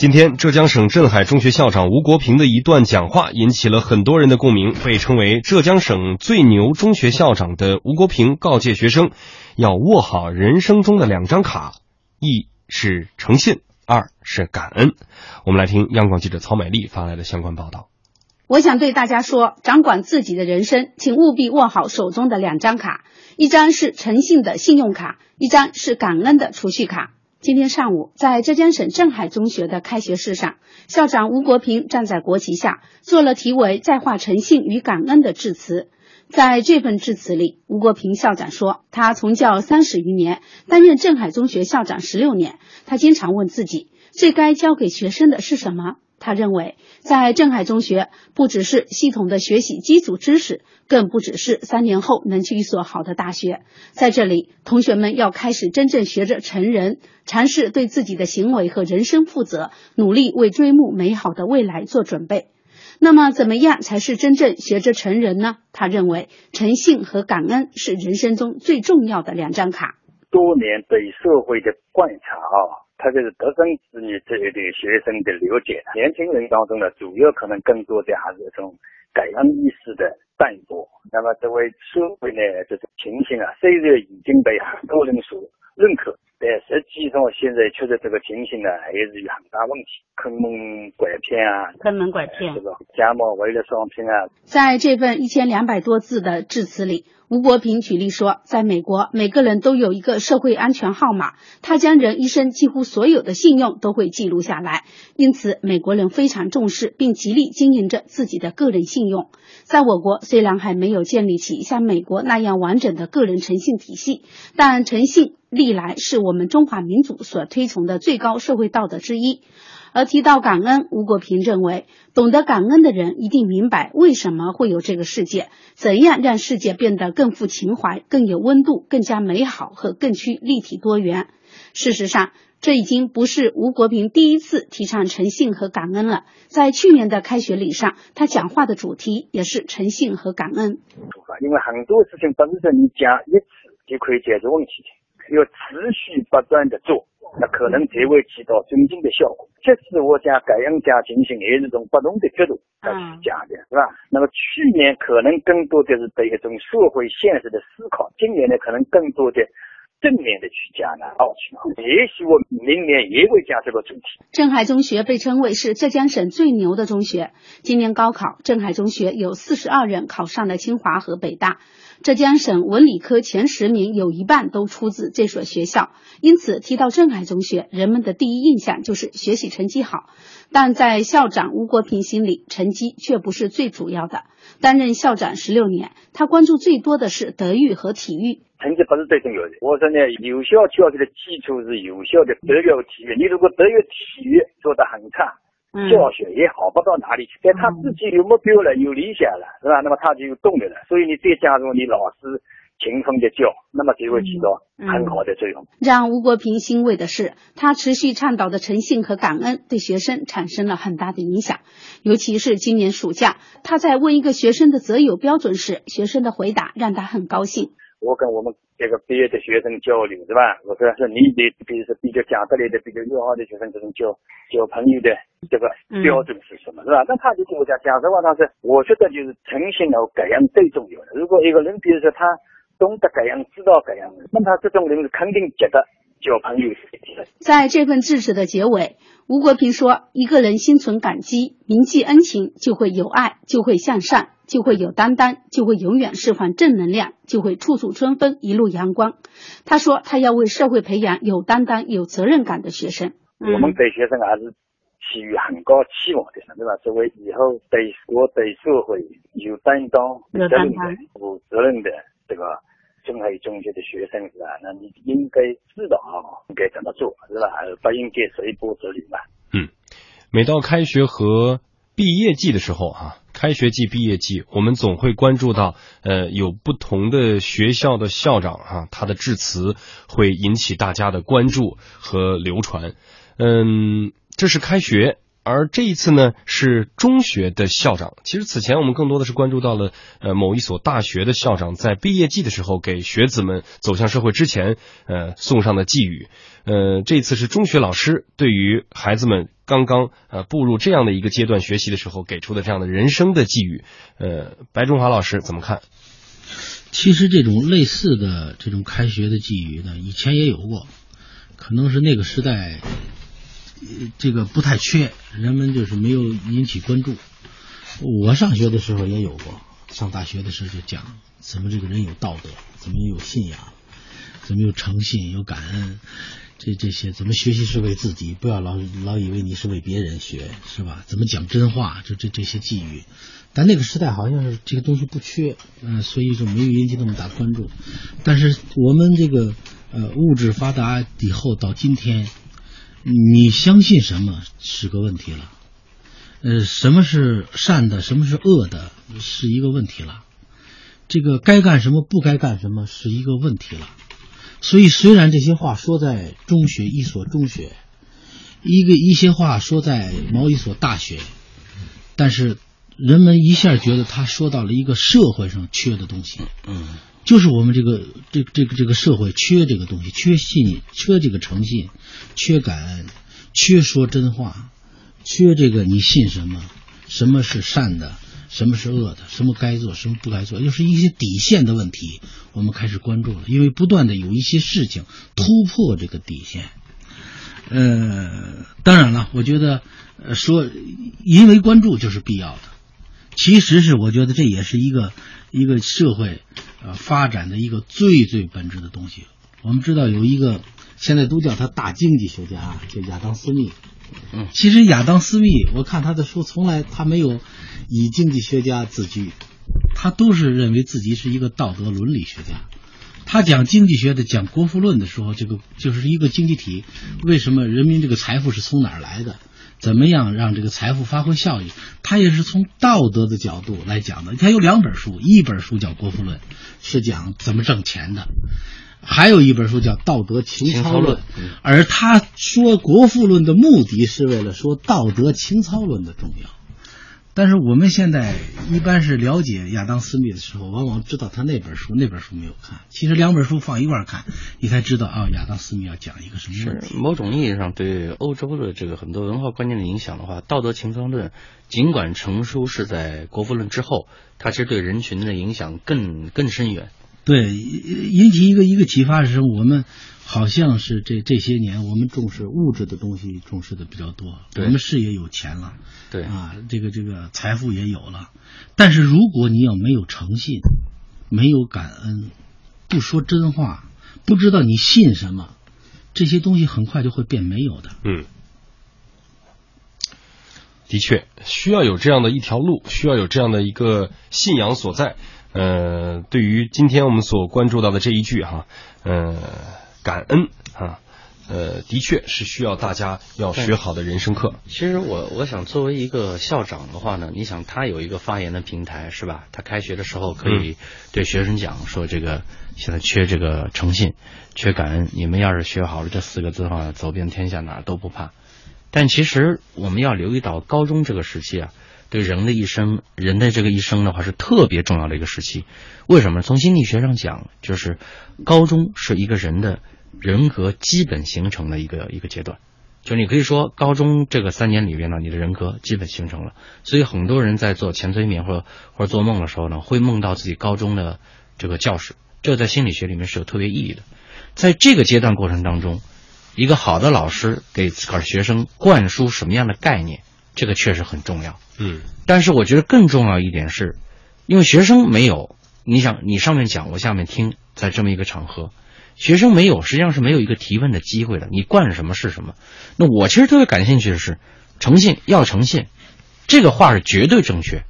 今天，浙江省镇海中学校长吴国平的一段讲话引起了很多人的共鸣。被称为浙江省最牛中学校长的吴国平告诫学生，要握好人生中的两张卡：一是诚信，二是感恩。我们来听央广记者曹美丽发来的相关报道。我想对大家说，掌管自己的人生，请务必握好手中的两张卡：一张是诚信的信用卡，一张是感恩的储蓄卡。今天上午，在浙江省镇海中学的开学式上，校长吴国平站在国旗下，做了题为“在化诚信与感恩”的致辞。在这份致辞里，吴国平校长说：“他从教三十余年，担任镇海中学校长十六年，他经常问自己，最该教给学生的是什么？”他认为，在镇海中学，不只是系统的学习基础知识，更不只是三年后能去一所好的大学。在这里，同学们要开始真正学着成人，尝试对自己的行为和人生负责，努力为追慕美好的未来做准备。那么，怎么样才是真正学着成人呢？他认为，诚信和感恩是人生中最重要的两张卡。多年对社会的观察啊。他就是独生子女这一类学生的了解，年轻人当中呢，主要可能更多的还是一种感恩意识的淡薄。那么作为社会呢，这种情形啊，虽然已经被很多人所认可。但实际上，现在确实这个情形呢，还是有很大问题，坑蒙拐骗啊，坑蒙拐骗，这个假冒伪劣商品啊。在这份一千两百多字的致辞里，吴国平举例说，在美国，每个人都有一个社会安全号码，他将人一生几乎所有的信用都会记录下来，因此美国人非常重视并极力经营着自己的个人信用。在我国，虽然还没有建立起像美国那样完整的个人诚信体系，但诚信。历来是我们中华民族所推崇的最高社会道德之一。而提到感恩，吴国平认为，懂得感恩的人一定明白为什么会有这个世界，怎样让世界变得更富情怀、更有温度、更加美好和更趋立体多元。事实上，这已经不是吴国平第一次提倡诚信和感恩了。在去年的开学礼上，他讲话的主题也是诚信和感恩。因为很多事情本身你讲一次就可以解决问题的。要持续不断的做，那可能才会起到真正的效果。这次我讲感恩加进行，也是从不同的角度来讲的，是吧？那么去年可能更多的是对一种社会现实的思考，今年呢可能更多的正面的去讲呢。哦，也许我明年也会讲这个主题。镇海中学被称为是浙江省最牛的中学。今年高考，镇海中学有四十二人考上了清华和北大。浙江省文理科前十名有一半都出自这所学校，因此提到镇海中学，人们的第一印象就是学习成绩好。但在校长吴国平心里，成绩却不是最主要的。担任校长十六年，他关注最多的是德育和体育。成绩不是最重要的，我说呢，有效教育的基础是有效的德育和体育。你如果德育、体育做得很差。教学也好不到哪里去，但他自己有目标了，有理想了，是吧？那么他就有动力了。所以你再加入你老师勤奋的教，那么就会起到很好的作用。让吴国平欣慰的是，他持续倡导的诚信和感恩对学生产生了很大的影响。尤其是今年暑假，他在问一个学生的择友标准时，学生的回答让他很高兴。我跟我们这个毕业的学生交流，是吧？我说是你的，比如说比较讲得来的、比较友好的学生，这种交交朋友的这个标准是什么，是吧？那他就跟我讲，讲实话，他说，我觉得就是诚信和感恩最重要的。如果一个人，比如说他懂得感恩、知道感恩，那他这种人是肯定觉得交朋友是。在这份致辞的结尾，吴国平说：“一个人心存感激，铭记恩情，就会有爱，就会向善。”就会有担当，就会永远释放正能量，就会处处春风，一路阳光。他说，他要为社会培养有担当、有责任感的学生。我们对学生还是寄予很高期望的，对吧？作为以后对国、对社会有担当、有担当、有责任的这个中海中学的学生，是吧？那你应该知道啊，应该怎么做，是吧？不应该随波逐流吧？嗯，每到开学和毕业季的时候，哈。开学季、毕业季，我们总会关注到，呃，有不同的学校的校长啊，他的致辞会引起大家的关注和流传。嗯，这是开学，而这一次呢是中学的校长。其实此前我们更多的是关注到了，呃，某一所大学的校长在毕业季的时候给学子们走向社会之前，呃，送上的寄语。呃，这次是中学老师对于孩子们。刚刚呃步入这样的一个阶段学习的时候给出的这样的人生的寄语，呃，白中华老师怎么看？其实这种类似的这种开学的寄语呢，以前也有过，可能是那个时代这个不太缺，人们就是没有引起关注。我上学的时候也有过，上大学的时候就讲怎么这个人有道德，怎么有信仰，怎么有诚信、有感恩，这这些怎么学习是为自己，不要老老以为你是为别人学，是吧？怎么讲真话，这这这些寄语。但那个时代好像是这个东西不缺，嗯，所以就没有引起那么大关注。但是我们这个呃物质发达以后到今天，你相信什么是个问题了，呃，什么是善的，什么是恶的，是一个问题了。这个该干什么，不该干什么，是一个问题了。所以虽然这些话说在中学一所中学，一个一些话说在某一所大学，但是。人们一下觉得他说到了一个社会上缺的东西，嗯，就是我们这个这这个这个社会缺这个东西，缺信，缺这个诚信，缺感恩，缺说真话，缺这个你信什么，什么是善的，什么是恶的，什么该做，什么不该做，就是一些底线的问题，我们开始关注了，因为不断的有一些事情突破这个底线。呃，当然了，我觉得说因为关注就是必要的。其实是我觉得这也是一个一个社会呃发展的一个最最本质的东西。我们知道有一个现在都叫他大经济学家，叫亚当斯密。嗯，其实亚当斯密，我看他的书从来他没有以经济学家自居，他都是认为自己是一个道德伦理学家。他讲经济学的讲国富论的时候，这个就是一个经济体，为什么人民这个财富是从哪儿来的？怎么样让这个财富发挥效益？他也是从道德的角度来讲的。他有两本书，一本书叫《国富论》，是讲怎么挣钱的；还有一本书叫《道德情操论》。而他说《国富论》的目的是为了说道德情操论的重要。但是我们现在一般是了解亚当斯密的时候，往往知道他那本书，那本书没有看。其实两本书放一块看，你才知道啊，亚当斯密要讲一个什么问题。是某种意义上对欧洲的这个很多文化观念的影响的话，《道德情操论》尽管成书是在《国富论》之后，它其实对人群的影响更更深远。对，引起一个一个启发是？我们。好像是这这些年，我们重视物质的东西，重视的比较多。我们事业有钱了，对啊，这个这个财富也有了。但是如果你要没有诚信，没有感恩，不说真话，不知道你信什么，这些东西很快就会变没有的。嗯，的确需要有这样的一条路，需要有这样的一个信仰所在。呃，对于今天我们所关注到的这一句哈，呃。感恩啊，呃，的确是需要大家要学好的人生课。其实我我想作为一个校长的话呢，你想他有一个发言的平台是吧？他开学的时候可以对学生讲说，这个现在缺这个诚信，缺感恩。你们要是学好了这四个字的话，走遍天下哪儿都不怕。但其实我们要留意到高中这个时期啊，对人的一生，人的这个一生的话是特别重要的一个时期。为什么？从心理学上讲，就是高中是一个人的。人格基本形成的一个一个阶段，就你可以说高中这个三年里边呢，你的人格基本形成了。所以很多人在做前催眠或者或者做梦的时候呢，会梦到自己高中的这个教室，这在心理学里面是有特别意义的。在这个阶段过程当中，一个好的老师给自个儿学生灌输什么样的概念，这个确实很重要。嗯，但是我觉得更重要一点是，因为学生没有，你想你上面讲，我下面听，在这么一个场合。学生没有，实际上是没有一个提问的机会的。你惯什么是什么？那我其实特别感兴趣的是，诚信要诚信，这个话是绝对正确。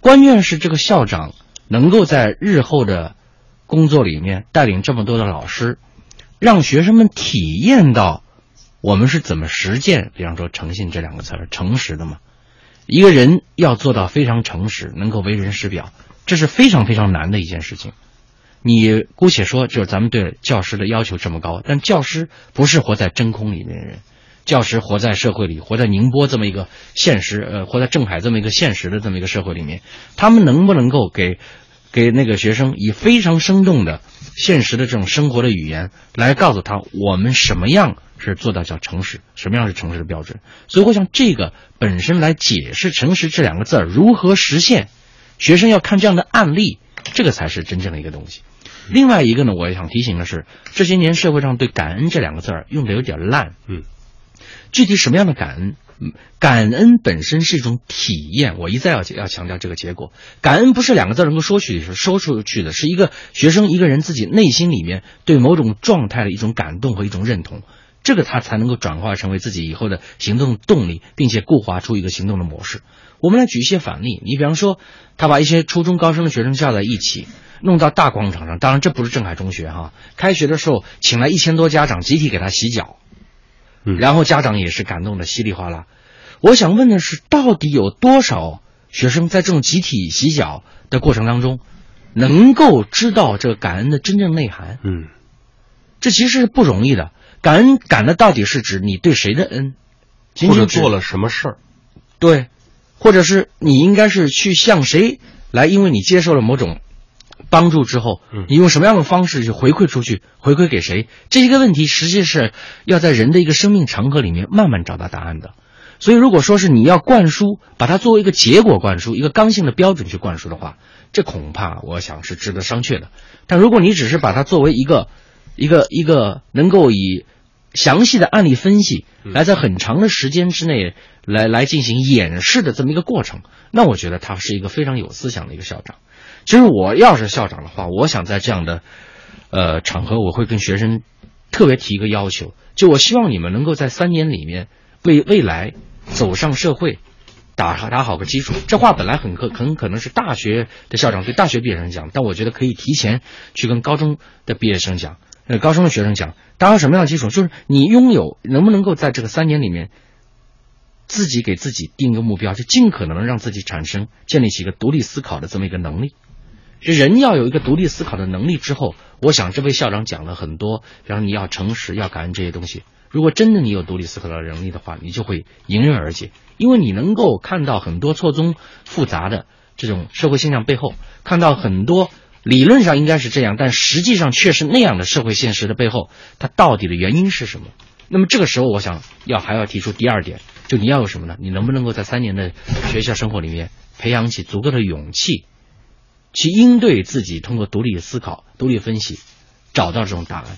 关键是这个校长能够在日后的工作里面带领这么多的老师，让学生们体验到我们是怎么实践。比方说“诚信”这两个词儿，诚实的嘛。一个人要做到非常诚实，能够为人师表，这是非常非常难的一件事情。你姑且说，就是咱们对教师的要求这么高，但教师不是活在真空里面的人，教师活在社会里，活在宁波这么一个现实，呃，活在镇海这么一个现实的这么一个社会里面，他们能不能够给给那个学生以非常生动的现实的这种生活的语言来告诉他，我们什么样是做到叫诚实。什么样是诚实的标准？所以我想这个本身来解释“诚实”这两个字儿如何实现，学生要看这样的案例，这个才是真正的一个东西。另外一个呢，我也想提醒的是，这些年社会上对“感恩”这两个字儿用的有点烂。嗯，具体什么样的感恩？嗯感恩本身是一种体验，我一再要要强调这个结果。感恩不是两个字能够说去说出去的，是一个学生一个人自己内心里面对某种状态的一种感动和一种认同，这个他才能够转化成为自己以后的行动动力，并且固化出一个行动的模式。我们来举一些反例，你比方说，他把一些初中高中的学生叫在一起，弄到大广场上，当然这不是镇海中学哈，开学的时候请来一千多家长集体给他洗脚。嗯然后家长也是感动的稀里哗啦。我想问的是，到底有多少学生在这种集体洗脚的过程当中，能够知道这个感恩的真正内涵？嗯这其实是不容易的。感恩感的到底是指你对谁的恩，仅仅或者做了什么事儿？对，或者是你应该是去向谁来？因为你接受了某种帮助之后嗯，你用什么样的方式去回馈出去？回馈给谁？这一个问题，实际是要在人的一个生命长河里面慢慢找到答案的。所以，如果说是你要灌输，把它作为一个结果灌输，一个刚性的标准去灌输的话，这恐怕我想是值得商榷的。但如果你只是把它作为一个一个一个能够以详细的案例分析，来在很长的时间之内来来进行演示的这么一个过程，那我觉得他是一个非常有思想的一个校长。其实我要是校长的话，我想在这样的呃场合，我会跟学生特别提一个要求，就我希望你们能够在三年里面为未来走上社会。打打好个基础，这话本来很可很可能是大学的校长对大学毕业生讲，但我觉得可以提前去跟高中的毕业生讲，呃，高中的学生讲，打好什么样的基础？就是你拥有能不能够在这个三年里面，自己给自己定一个目标，就尽可能让自己产生建立起一个独立思考的这么一个能力。人要有一个独立思考的能力之后，我想这位校长讲了很多，然后你要诚实，要感恩这些东西。如果真的你有独立思考的能力的话，你就会迎刃而解，因为你能够看到很多错综复杂的这种社会现象背后，看到很多理论上应该是这样，但实际上却是那样的社会现实的背后，它到底的原因是什么？那么这个时候，我想要还要提出第二点，就你要有什么呢？你能不能够在三年的学校生活里面培养起足够的勇气，去应对自己，通过独立的思考、独立分析，找到这种答案。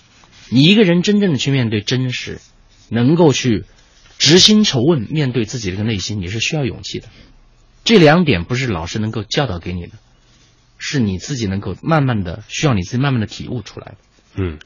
你一个人真正的去面对真实，能够去直心求问，面对自己这个内心，你是需要勇气的。这两点不是老师能够教导给你的，是你自己能够慢慢的需要你自己慢慢的体悟出来的。嗯，